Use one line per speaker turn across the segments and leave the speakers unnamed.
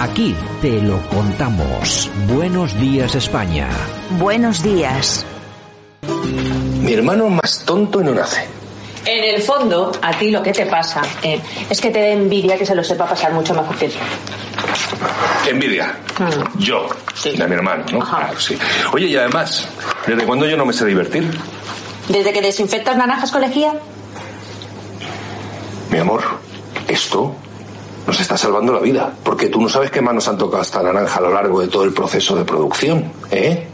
Aquí te lo contamos. Buenos días España.
Buenos días.
Mi hermano más tonto no nace.
En el fondo, a ti lo que te pasa eh, es que te da envidia que se lo sepa pasar mucho mejor que tú.
Envidia.
Mm.
Yo.
Sí.
De mi hermano, ¿no?
Ajá.
Claro, sí. Oye, y además, ¿desde cuándo yo no me sé divertir?
Desde que desinfectas naranjas con lejía,
Mi amor, esto nos está salvando la vida. Porque tú no sabes qué manos han tocado esta naranja a lo largo de todo el proceso de producción, ¿eh?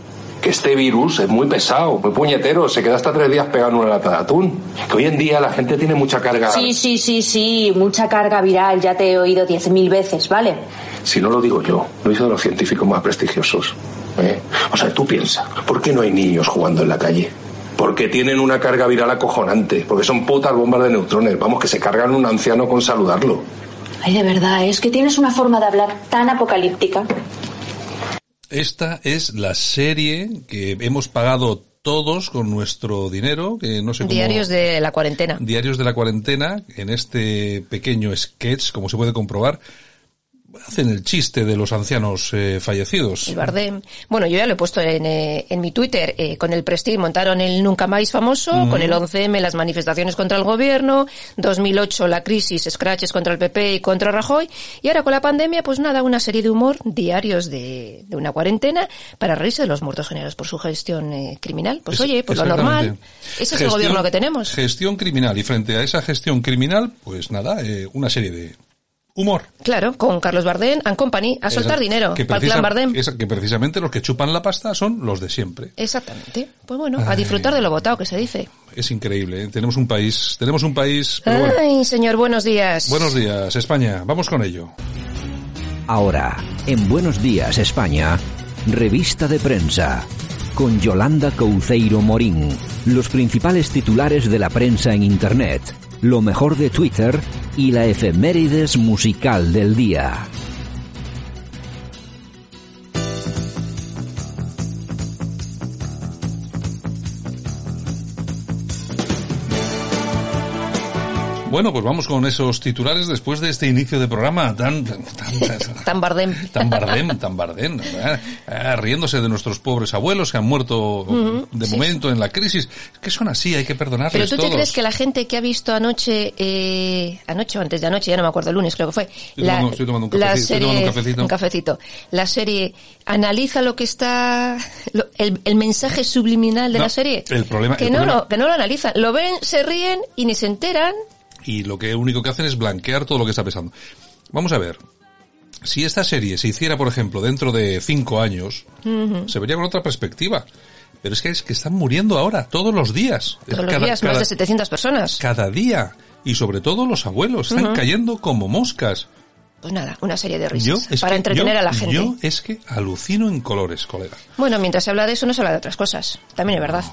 Que este virus es muy pesado, muy puñetero, se queda hasta tres días pegado en una lata de atún. Que hoy en día la gente tiene mucha carga.
Sí, sí, sí, sí, mucha carga viral, ya te he oído 10.000 veces, ¿vale?
Si no lo digo yo, lo dicen los científicos más prestigiosos. ¿eh? O sea, tú piensas, ¿por qué no hay niños jugando en la calle? Porque tienen una carga viral acojonante, porque son putas bombas de neutrones, vamos, que se cargan un anciano con saludarlo.
Ay, de verdad, es que tienes una forma de hablar tan apocalíptica.
Esta es la serie que hemos pagado todos con nuestro dinero, que no sé cómo...
Diarios de la cuarentena.
Diarios de la cuarentena, en este pequeño sketch, como se puede comprobar, hacen el chiste de los ancianos eh, fallecidos.
El Bardem. Bueno, yo ya lo he puesto en, eh, en mi Twitter. eh, con el Prestige montaron el Nunca Más famoso, con el 11M las manifestaciones contra el gobierno, 2008 la crisis, scratches contra el PP y contra Rajoy, y ahora con la pandemia, pues nada, una serie de humor diarios de, de una cuarentena para reírse de los muertos generados por su gestión eh, criminal. Pues
Es-
oye, pues lo normal. Ese es el gobierno que tenemos.
Gestión criminal. Y frente a esa gestión criminal, pues nada, eh, una serie de humor.
Claro, con Carlos Bardem and Company, a soltar dinero
que
para el Bardem.
esa- que precisamente los que chupan la pasta son los de siempre.
Exactamente. Pues bueno, a disfrutar de lo votado que se dice.
Es increíble. ¿eh? Tenemos un país, tenemos un país. pero bueno.
Ay, señor, buenos días.
Buenos días, España. Vamos con ello.
Ahora, en Buenos días España, revista de prensa. Con Yolanda Couceiro Morín. Los principales titulares de la prensa en Internet. Lo mejor de Twitter y la efemérides musical del día.
Bueno, pues vamos con esos titulares después de este inicio de programa tan tan, tan-
Tan Bardem.
tan bardem, tan bardem. Ah, riéndose de nuestros pobres abuelos que han muerto de momento en la crisis. Es que son así, hay que perdonarles
Pero tú te crees que la gente que ha visto anoche, eh, anoche o antes de anoche, ya no me acuerdo, el lunes creo que fue,
Estoy tomando- estoy tomando un
la
cafecito, estoy
serie,
tomando un cafecito.
un cafecito, la serie analiza lo que está, lo- el, el mensaje subliminal de
No,
la serie?
el problema-
que
el
no
problema-
lo, que no lo analizan, lo ven, se ríen y ni se enteran.
Y lo que único que hacen es blanquear todo lo que está pesando. Vamos a ver. Si esta serie se hiciera, por ejemplo, dentro de cinco años, se vería con otra perspectiva. Pero es que es que están muriendo ahora, todos los días.
Todos los
Cada-
días, más de 700 personas.
cada día. Y sobre todo los abuelos, están cayendo como moscas.
Pues nada, una serie de risas para
que
entretener
yo-
a la gente.
Yo es que alucino en colores, colega.
Bueno, mientras se habla de eso, no se habla de otras cosas. También es verdad.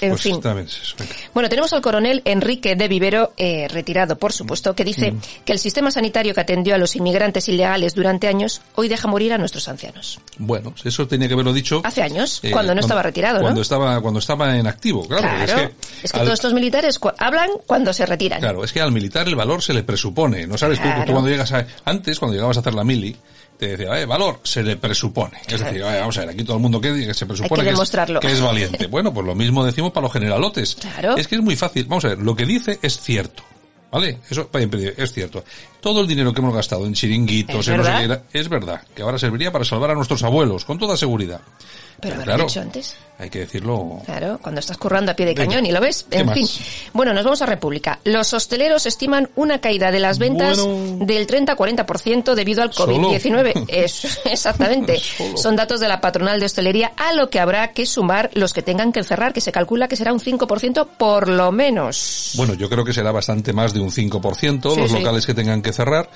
En
Pues
fin.
es.
Bueno, tenemos al coronel Enrique de Vivero, eh, retirado, por supuesto, que dice
Mm.
que el sistema sanitario que atendió a los inmigrantes ilegales durante años hoy deja morir a nuestros ancianos.
Bueno, eso tenía que haberlo dicho.
Hace años,
eh,
cuando no estaba retirado,
Cuando
¿no?
estaba, cuando estaba en activo, claro.
Claro.
Es que, al-
todos estos militares cu- hablan cuando se retiran.
Claro, es que al militar el valor se le presupone. No sabes tú, tú cuando llegas a, antes, cuando llegabas a hacer la mili, te decía, eh, valor, se le presupone. Es decir, "Oye, vamos a ver, aquí todo el mundo que, que se presupone
que
es-
demostrarlo.
que es valiente. Bueno, pues lo mismo decimos para los generalotes.
Claro.
Es que es muy fácil. Vamos a ver, lo que dice es cierto. ¿Vale? Eso es cierto. Todo el dinero que hemos gastado en chiringuitos,
¿Es
en no sé qué era, es verdad, que ahora serviría para salvar a nuestros abuelos, con toda seguridad.
Pero haberlo
claro,
hecho antes.
Hay que decirlo.
Claro, cuando estás currando a pie de
Venga.
cañón y lo ves.
¿Qué
En
más?
fin. Bueno, nos vamos a República. Los hosteleros estiman una caída de las ventas
Bueno.
del 30-40% debido al
¿Solo?
COVID-19. Es, exactamente.
Solo.
Son datos de la patronal de hostelería a lo que habrá que sumar los que tengan que cerrar, que se calcula que será un 5% por lo menos.
Bueno, yo creo que será bastante más de un 5%
Sí,
los
sí.
locales que tengan que cerrar.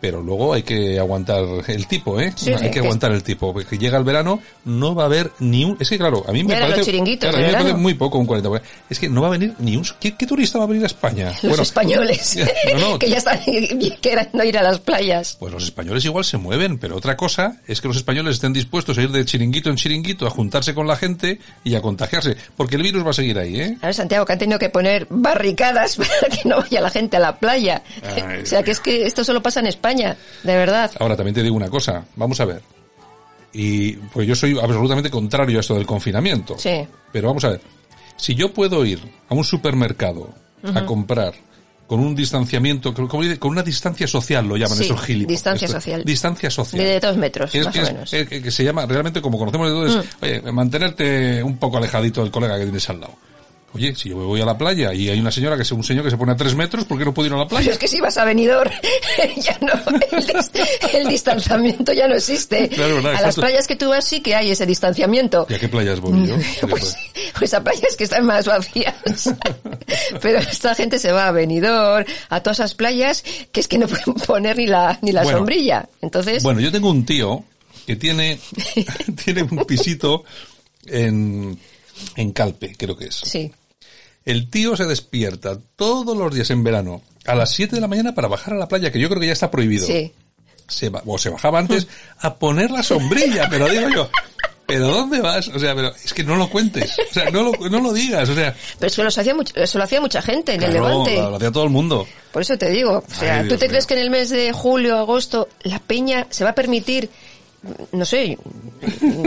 pero luego hay que aguantar el tipo, ¿eh?
Sí,
hay
sí,
que
que
aguantar el tipo, porque llega el verano, no va a haber ni un... Es que claro, a mí me parece...
los chiringuitos
claro, a mí me parece muy poco un 40. porque Es que no va a venir ni un... ¿Qué, qué turista va a venir a España?
Los españoles,
no, no,
que ya están queriendo ir a las playas.
Pues los españoles igual se mueven, pero otra cosa es que los españoles estén dispuestos a ir de chiringuito en chiringuito, a juntarse con la gente y a contagiarse, porque el virus va a seguir ahí, ¿eh?
A ver, Santiago, que han tenido que poner barricadas para que no vaya la gente a la playa.
Ay.
o sea, que es que esto solo pasa en España, de verdad.
Ahora también te digo una cosa, vamos a ver. Y pues yo soy absolutamente contrario a esto del confinamiento.
Sí.
Pero vamos a ver. Si yo puedo ir a un supermercado a comprar con un distanciamiento, como dice, con una distancia social lo llaman
Sí,
esos gilipollas.
distancia
Esto,
social.
Distancia social.
De dos metros,
Es-
más
es-
o menos.
es- que, que se llama realmente como conocemos entonces,
Mm.
oye, mantenerte un poco alejadito del colega que tienes al lado. Oye, si yo me voy a la playa y hay una señora que es un señor que se pone a tres metros, ¿por qué no puedo ir a la
Pero
playa?
es que si vas a venidor, ya no, el, dis- el distanciamiento ya no existe.
Claro, verdad,
a las playas que tú vas sí que hay ese distanciamiento.
¿Y a qué playas voy yo?
Pues, pues a playas que están más vacías. Pero esta gente se va a Benidorm, a todas esas playas que es que no pueden poner ni la, ni la
Bueno.
sombrilla. Entonces,
Bueno, yo tengo un tío que tiene, tiene un pisito en, en Calpe, creo que es.
sí.
El tío se despierta todos los días en verano a las 7 de la mañana para bajar a la playa, que yo creo que ya está prohibido.
Sí.
Se o se bajaba antes a poner la sombrilla, pero digo yo, ¿pero dónde vas? O sea, pero es que no lo cuentes, o sea, no lo, no lo digas, o sea,
Pero eso lo hacía, eso lo hacía mucha gente en el Levante.
lo, lo hacía todo el mundo.
Por eso te digo, o sea,
Ay,
¿tú
Dios
te crees que en el mes de julio, agosto, la peña se va a permitir, no sé,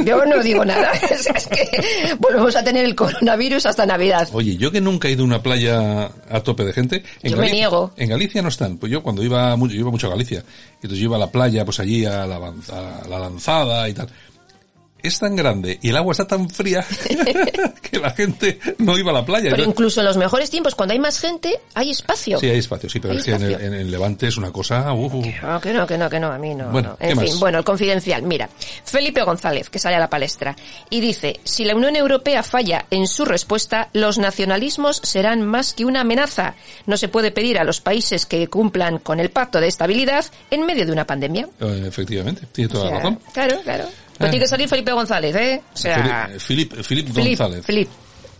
yo no digo nada, es que volvemos a tener el coronavirus hasta Navidad.
Oye, yo que nunca he ido a una playa a tope de gente. En
Yo me
Gali-
niego.
En Galicia no están. Pues yo cuando iba mucho, yo iba mucho a Galicia. Entonces yo iba a la playa, pues allí a la, a la lanzada y tal. Es tan grande y el agua está tan fría que la gente no iba a la playa.
Pero incluso en los mejores tiempos, cuando hay más gente, hay espacio.
sí, hay espacio, sí, pero es que en el,
espacio.
en el Levante es una cosa... uh, uh.
No, que no, que no, que no, a mí no.
Bueno,
no.
¿qué
En fin,
más?
bueno, el confidencial. Mira, Felipe González, que sale a la palestra, y dice, si la Unión Europea falla en su respuesta, los nacionalismos serán más que una amenaza. No se puede pedir a los países que cumplan con el pacto de estabilidad en medio de una pandemia.
Eh, efectivamente, tiene toda
O sea,
la razón.
Claro, claro. Pero tiene que salir Felipe González, ¿eh? O sea,
Filip, Filip Filip, González.
Filip.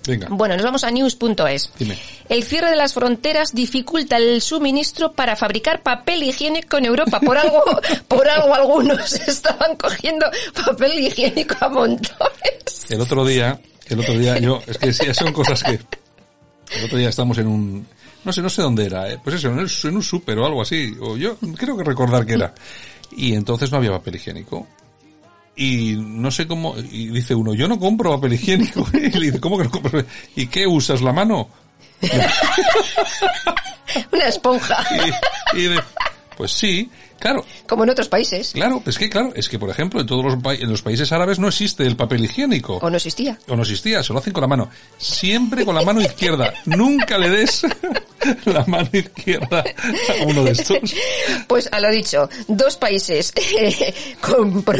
Venga.
Bueno, nos vamos a news.es.
Dime.
El cierre de las fronteras dificulta el suministro para fabricar papel higiénico en Europa. Por algo, por algo algunos estaban cogiendo papel higiénico a montones.
El otro día, el otro día yo, es que sí, son cosas que, el otro día estamos en un, no sé, no sé dónde era, eh, pues eso, en un súper o algo así, o yo creo que recordar que era. Y entonces no había papel higiénico. Y no sé cómo, y dice uno, yo no compro papel higiénico. Y le dice, ¿cómo que no compras? ¿Y qué usas la mano?
Una esponja,
Y, y de- pues sí, claro,
como en otros países.
claro, es que claro, es que por ejemplo en todos los, pa- en los países árabes no existe el papel higiénico.
O no existía.
O no existía, se lo hacen con la mano. Siempre con la mano izquierda. Nunca le des la mano izquierda a uno de estos.
Pues a lo dicho, dos países eh, con, con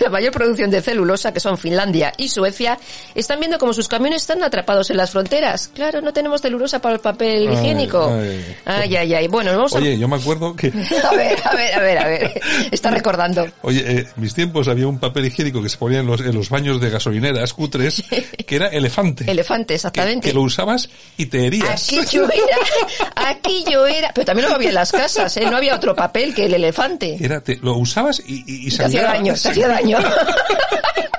la mayor producción de celulosa, que son Finlandia y Suecia, están viendo como sus camiones están atrapados en las fronteras. Claro, no tenemos celulosa para el papel
Ay,
higiénico.
ay.
Ay, ay, ay. Bueno, vamos a...
Oye, yo me acuerdo que,
A ver, a ver, a ver, a ver. Está recordando.
oye, eh, mis tiempos había un papel higiénico que se ponía en los, en los baños de gasolineras cutres, que era elefante.
Elefante, exactamente.
que lo usabas y te herías.
Aquí yo era, aquí yo era, pero también lo había en las casas, ¿eh? No había otro papel que el elefante.
Era, te- lo usabas y, y, y
Te hacía daño, te hacía daño.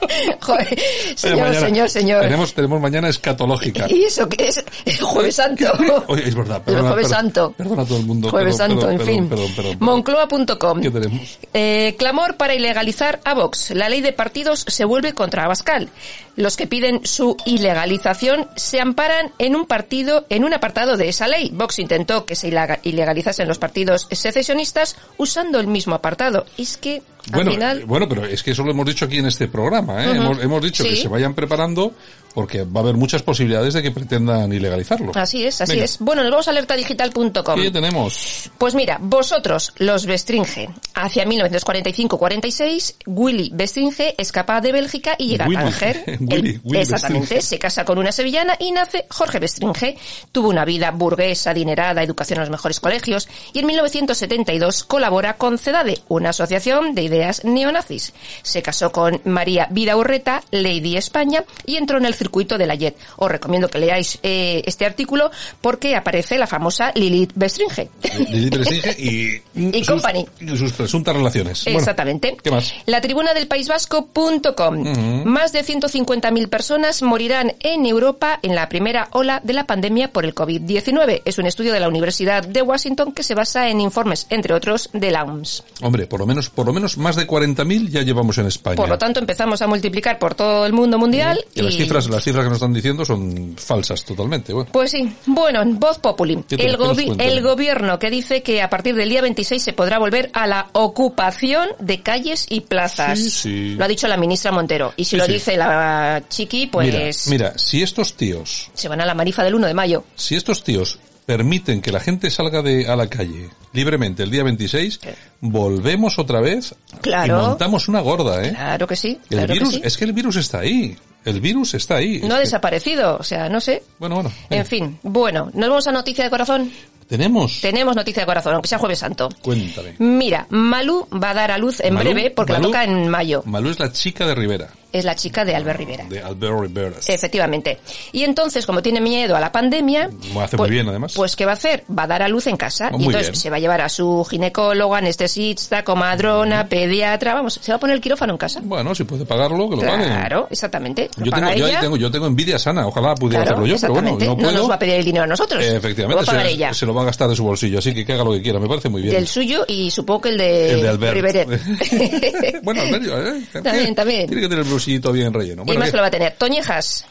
Joder, señor,
mañana
señor, señor.
Tenemos, tenemos mañana escatológica.
¿Y eso qué es? El Jueves Santo.
Oye, es verdad,
El
perdona,
Jueves
perdona,
Santo.
Perdona a todo el mundo.
Jueves
perdón,
Santo,
perdón,
en fin.
perdón, perdón, perdón.
Moncloa.com.
¿Qué tenemos?
Eh, clamor para ilegalizar a Vox. La ley de partidos se vuelve contra Abascal. Los que piden su ilegalización se amparan en un partido, en un apartado de esa ley. Vox intentó que se ilega- ilegalizasen los partidos secesionistas usando el mismo apartado. Es que, al
Bueno,
final...
eh, bueno, pero es que eso lo hemos dicho aquí en este programa, ¿eh? Hemos, hemos dicho que se vayan preparando porque va a haber muchas posibilidades de que pretendan ilegalizarlo.
Así es, así
Venga.
es. Bueno, nos vamos a alertadigital.com.
¿Qué tenemos?
Pues mira, vosotros, los Bestringe, hacia 1945-46, Willy Bestringe escapa de Bélgica y llega
Willy.
a Tánger.
Willy,
Él-
Willy
exactamente,
Bestringe.
se casa con una sevillana y nace Jorge Bestringe. Tuvo una vida burguesa, adinerada, educación en los mejores colegios y en 1972 colabora con CEDADE, una asociación de ideas neonazis. Se casó con María Vidaurreta, Lady España, y entró en el circuito de la JET. Os recomiendo que leáis eh, este artículo porque aparece la famosa Lilith Bestringe.
Lili Prestige y,
Y company.
y sus presuntas relaciones. Bueno,
Exactamente.
¿Qué más?
La tribuna del País Vasco.com. Más de 150.000 personas morirán en Europa en la primera ola de la pandemia por el COVID-19. Es un estudio de la Universidad de Washington que se basa en informes, entre otros, de la OMS.
Hombre, por lo menos, por lo menos más de 40.000 ya llevamos en España.
Por lo tanto, empezamos a multiplicar por todo el mundo mundial
que
y...
las cifras, las cifras que nos están diciendo son falsas totalmente. Bueno,
Pues sí. Bueno, voz populi.
¿Qué te-
El, gobi- gobierno que dice que a partir del día 26 se podrá volver a la ocupación de calles y plazas.
Sí, sí.
Lo ha dicho la ministra Montero. Y si
Sí,
lo dice la chiqui, pues
mira, mira, si estos tíos,
se van a la marifa del 1 de mayo.
si estos tíos permiten que la gente salga de a la calle libremente el día 26, volvemos otra vez
Claro.
y montamos una gorda, ¿eh?
Claro que sí.
El
Claro que
virus,
sí.
es que el virus está ahí. El virus está ahí.
No ha desaparecido. O sea, no sé.
Bueno, bueno. venga.
En fin. Bueno, nos vamos a noticia de corazón.
Tenemos.
Tenemos noticia de corazón, aunque sea jueves santo.
Cuéntame.
Mira, Malú va a dar a luz en
Malú-
breve porque
Malú-
la toca en mayo.
Malú es la chica de Rivera,
Es la chica de Albert Rivera.
de Albert Rivera.
Efectivamente. Y entonces, como tiene miedo a la pandemia,
Lo hace muy bien, además.
Pues ¿qué va a hacer? Va a dar a luz en casa.
Oh,
y
muy
entonces
bien.
se va a llevar a su ginecólogo, anestesista, comadrona, pediatra, vamos, se va a poner el quirófano en casa.
Bueno, si puede pagarlo, que lo pague.
Claro, exactamente. Lo
Yo tengo, yo tengo, yo tengo envidia sana. Ojalá pudiera
Claro,
hacerlo yo, pero bueno, no puedo.
nos va a pedir el dinero a nosotros.
Eh,
Lo
efectivamente,
va a pagar
se,
ella.
se lo va a gastar de su bolsillo, así que que haga lo que quiera. Me parece muy bien.
Del suyo y supongo que el de,
El de Albert.
Riveret.
bueno, Alberio, ¿eh?
También, también.
Tiene que tener el bolsillito bien relleno.
y
Bueno,
más
¿qué?
que lo va a tener. Toñejas,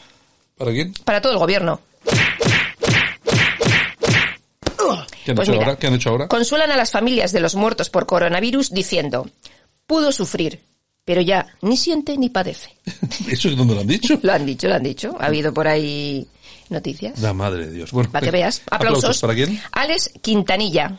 ¿Para quién?
para todo el gobierno.
¿Qué han,
Pues
hecho
mira.
ahora? ¿Qué han hecho ahora?
Consuelan a las familias de los muertos por coronavirus diciendo, pudo sufrir, pero ya ni siente ni padece.
¿Eso es donde lo han dicho?
Lo han dicho, lo han dicho. Ha habido por ahí noticias.
La madre de Dios. Bueno,
Para que
venga.
veas. Aplausos.
¿Para quién?
Alex Quintanilla.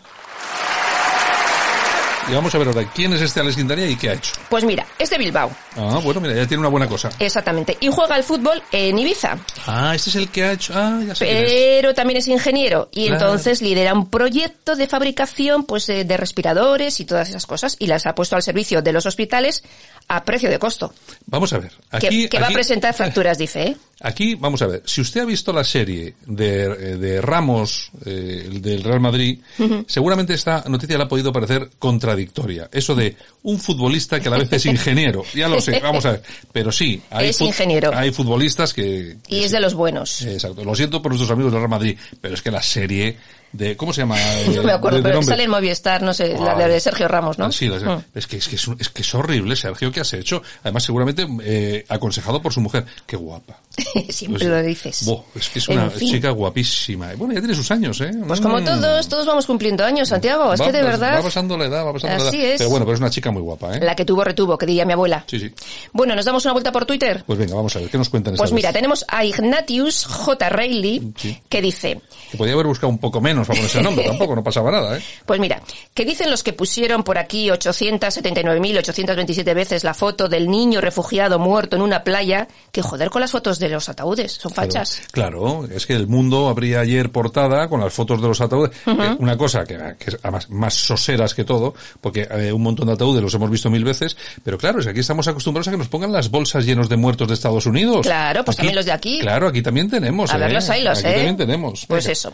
Y vamos a ver ahora, ¿quién es este Alex Quintanilla y qué ha hecho?
Pues mira, es de Bilbao.
Ah, bueno, mira, ya tiene una buena cosa.
Exactamente. Y juega al fútbol en Ibiza.
Ah, este es el que ha hecho... Ah, ya sé es.
Pero también es ingeniero. Y
Claro.
entonces lidera un proyecto de fabricación pues eh, de respiradores y todas esas cosas. Y las ha puesto al servicio de los hospitales a precio de costo.
Vamos a ver.
Que,
Aquí,
que va a presentar facturas, dice, ¿eh?
Aquí, vamos a ver, si usted ha visto la serie de, eh, de Ramos, eh, el del Real Madrid, seguramente esta noticia le ha podido parecer contradictoria. Eso de un futbolista que a la vez es ingeniero. Ya lo sé, vamos a ver. Pero sí, hay,
Es ingeniero.
hay futbolistas que... que
Y es
sí.
de los buenos.
Exacto. Lo siento por nuestros amigos del Real Madrid, pero es que la serie de... ¿Cómo se llama?
No me acuerdo,
De- de
pero sale en Movistar, no sé, la de Sergio Ramos, ¿no?
Sí, la-
Mm.
es que es que es, que es horrible, Sergio, que has hecho. Además, seguramente eh, aconsejado por su mujer. Qué guapa.
Siempre
Pues,
lo dices.
bo, es que es
En
una
fin.
chica guapísima. Bueno, ya tiene sus años, ¿eh?
Pues como
Mm.
todos, todos vamos cumpliendo años, Santiago. Es
Va-
que de verdad,
Va pasando la edad, va pasando la edad.
es.
Pero bueno, pero es una chica muy guapa, ¿eh?
la que tuvo retuvo, que diría mi abuela.
Sí, sí.
Bueno, ¿nos damos una vuelta por Twitter?
Pues venga, vamos a ver, ¿qué nos cuentan esta
Pues mira,
vez?
tenemos a Ignatius J. Reilly,
Sí.
que dice,
Que podía haber buscado un poco menos el nombre, tampoco, no pasaba nada, ¿eh?
pues mira, que dicen los que pusieron por aquí 879.827 veces la foto del niño refugiado muerto en una playa, que joder con las fotos de los ataúdes, son fachas.
Claro, es que el mundo abría ayer portada con las fotos de los ataúdes. Eh, Una cosa que, que es además más soseras que todo, porque eh, un montón de ataúdes los hemos visto mil veces, pero claro, es que aquí estamos acostumbrados a que nos pongan las bolsas llenos de muertos de Estados Unidos.
Claro, pues también los de aquí.
Claro, aquí también tenemos.
A ver
¿eh?
los hilos,
Aquí
¿eh?
también tenemos.
Pues
Venga.
eso.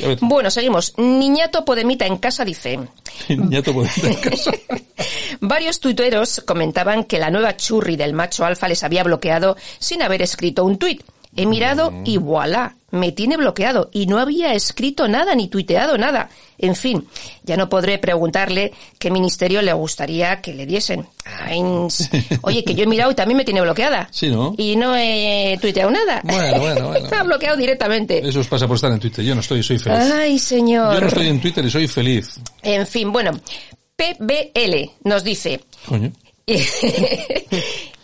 Ver.
Bueno, seguimos. Niñato Podemita en casa dice,
Niñato puede estar en casa.
Varios tuiteros comentaban que la nueva churri del macho alfa les había bloqueado sin haber escrito un tuit. He mirado
Mm.
y voilà, me tiene bloqueado y no había escrito nada ni tuiteado nada. En fin, ya no podré preguntarle qué ministerio le gustaría que le diesen. Ay, Oye, que yo he mirado y también me tiene bloqueada.
Sí, ¿no?
Y no he tuiteado nada.
Bueno, bueno, bueno.
ha bloqueado directamente.
Eso os pasa por estar en Twitter. Yo no estoy, soy feliz.
Ay, señor.
Yo no estoy en Twitter y soy feliz.
En fin, bueno, PBL nos dice,
Coño.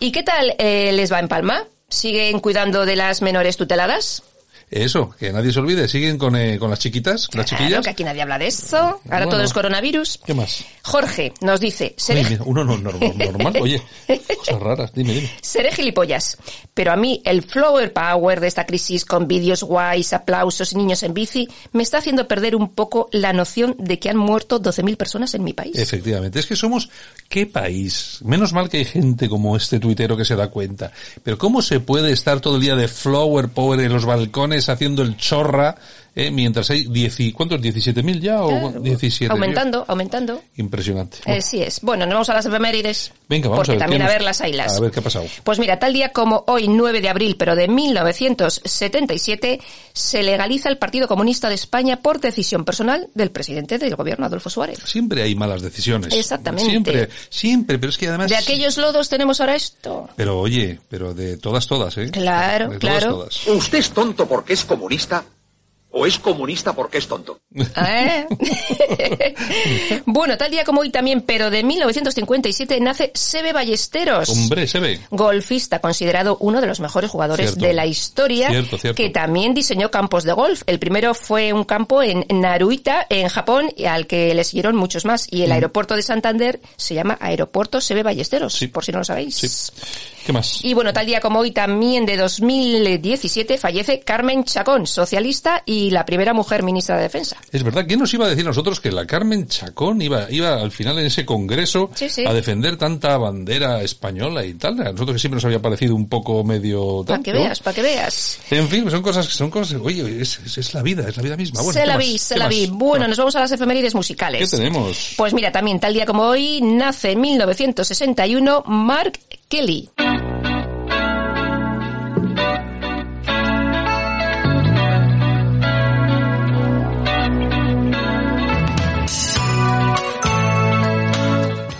¿y qué tal eh, les va en Palma? ¿Siguen cuidando de las menores tuteladas?
Eso, que nadie se olvide, siguen con, eh, con las chiquitas, las
Claro,
chiquillas.
que aquí nadie habla de eso. Ahora
Bueno.
todo es coronavirus.
¿Qué más?
Jorge nos dice, seré,
Oye, mira, uno no, normal, normal, oye, cosas raras, dime, dime.
seré gilipollas, pero a mí el flower power de esta crisis con vídeos guays, aplausos y niños en bici me está haciendo perder un poco la noción de que han muerto 12.000 personas en mi país.
Efectivamente, es que somos, ¿qué país? Menos mal que hay gente como este tuitero que se da cuenta. Pero ¿cómo se puede estar todo el día de flower power en los balcones haciendo el chorra, eh, mientras hay diez y- ¿cuántos? ¿17.000 ya o
Claro,
17?
Aumentando, aumentando.
Impresionante.
Así es. Bueno, nos vamos a las efemérides.
Venga, vamos
porque
a ver.
también
¿qué
a ver las ailas.
A ver qué ha pasado.
Pues mira, tal día como hoy, 9 de abril, pero de 1977, se legaliza el Partido Comunista de España por decisión personal del presidente del gobierno, Adolfo Suárez.
Siempre hay malas decisiones.
Exactamente.
Siempre, siempre, pero es que además...
De aquellos lodos tenemos ahora esto.
Pero oye, pero de todas, todas, ¿eh?
Claro,
De
claro.
Todas.
¿Usted es tonto porque es comunista? ¿O es comunista porque es tonto?
¿Eh? bueno, tal día como hoy también, pero de 1957, nace Sebe Ballesteros.
Hombre, se ve.
golfista considerado uno de los mejores jugadores
Cierto.
de la historia,
Cierto, cierto.
que también diseñó campos de golf. El primero fue un campo en Naruita, en Japón, y al que le siguieron muchos más. Y el aeropuerto de Santander se llama Aeropuerto Sebe Ballesteros,
Mm. Sí.
por si no lo sabéis.
Sí. ¿Qué más?
Y bueno, tal día como hoy también de 2017 fallece Carmen Chacón, socialista y la primera mujer ministra de Defensa.
Es verdad, ¿quién nos iba a decir nosotros que la Carmen Chacón iba, iba al final en ese congreso
Sí, sí.
a defender tanta bandera española y tal? A nosotros que siempre nos había parecido un poco medio
Para que veas, para que veas.
En fin, son cosas, son cosas, oye, es, es, es la vida, es la vida misma. Bueno,
se
¿qué
la
más?
vi, se
¿Qué
la vi.
¿Qué
Bueno,
más?
nos vamos a las efemérides musicales.
¿Qué tenemos?
Pues mira, también tal día como hoy nace en 1961 Mark Kelly.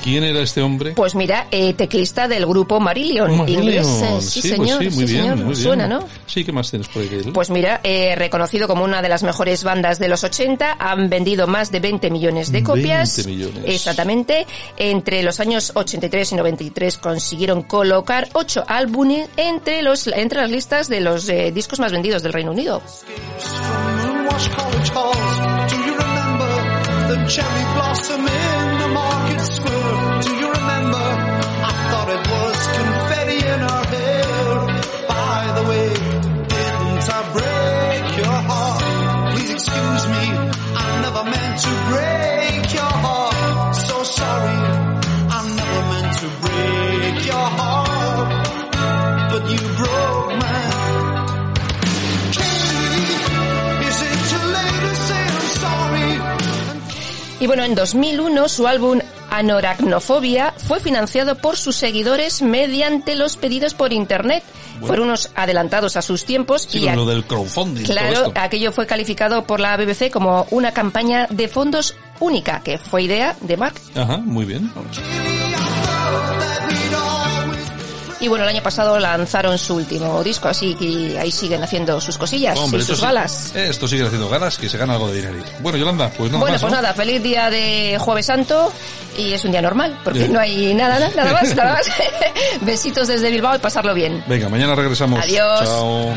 ¿Quién era este hombre?
Pues mira, eh, teclista del grupo Marillion,
Marillion.
ingleses. Sí,
pues
señor,
sí, muy
sí,
bien,
señor.
muy bien.
Suena, ¿no?
Sí, ¿qué más tienes por ahí?
Pues mira, eh, reconocido como una de las mejores bandas de los 80, han vendido más de 20 millones de copias.
20 millones.
Exactamente. Entre los años 83 y 93 consiguieron colocar 8 álbumes entre los entre las listas de los eh, discos más vendidos del Reino Unido.
Cherry blossom
bueno, en 2001 su álbum Anoracnofobia fue financiado por sus seguidores mediante los pedidos por internet. Fueron unos adelantados a sus tiempos
Sí,
y a-
lo del crowdfunding. todo
Claro,
esto.
aquello fue calificado por la BBC como una campaña de fondos única, que fue idea de Mark.
Ajá, muy bien.
Y bueno, el año pasado lanzaron su último disco, así que ahí siguen haciendo sus cosillas
Hombre,
y sus
sí-
galas.
Esto sigue haciendo galas, que se gana algo de dinero. Bueno, Yolanda, pues nada
bueno,
más,
pues
¿no?
nada, feliz día de Jueves Santo y es un día normal, porque no hay nada, nada, nada más, nada más. Besitos desde Bilbao y pasarlo bien.
Venga, mañana regresamos.
Adiós.
Chao.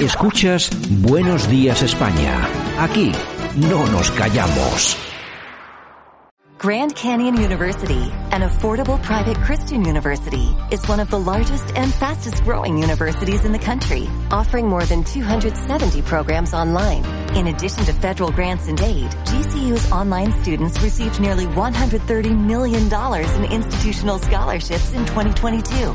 Escuchas Buenos Días España. Aquí no nos callamos.
Grand Canyon University, an affordable private Christian university, is one of the largest and fastest growing universities in the country, offering more than 270 programs online. In addition to federal grants and aid, GCU's online students received nearly $130 million in institutional scholarships in 2022.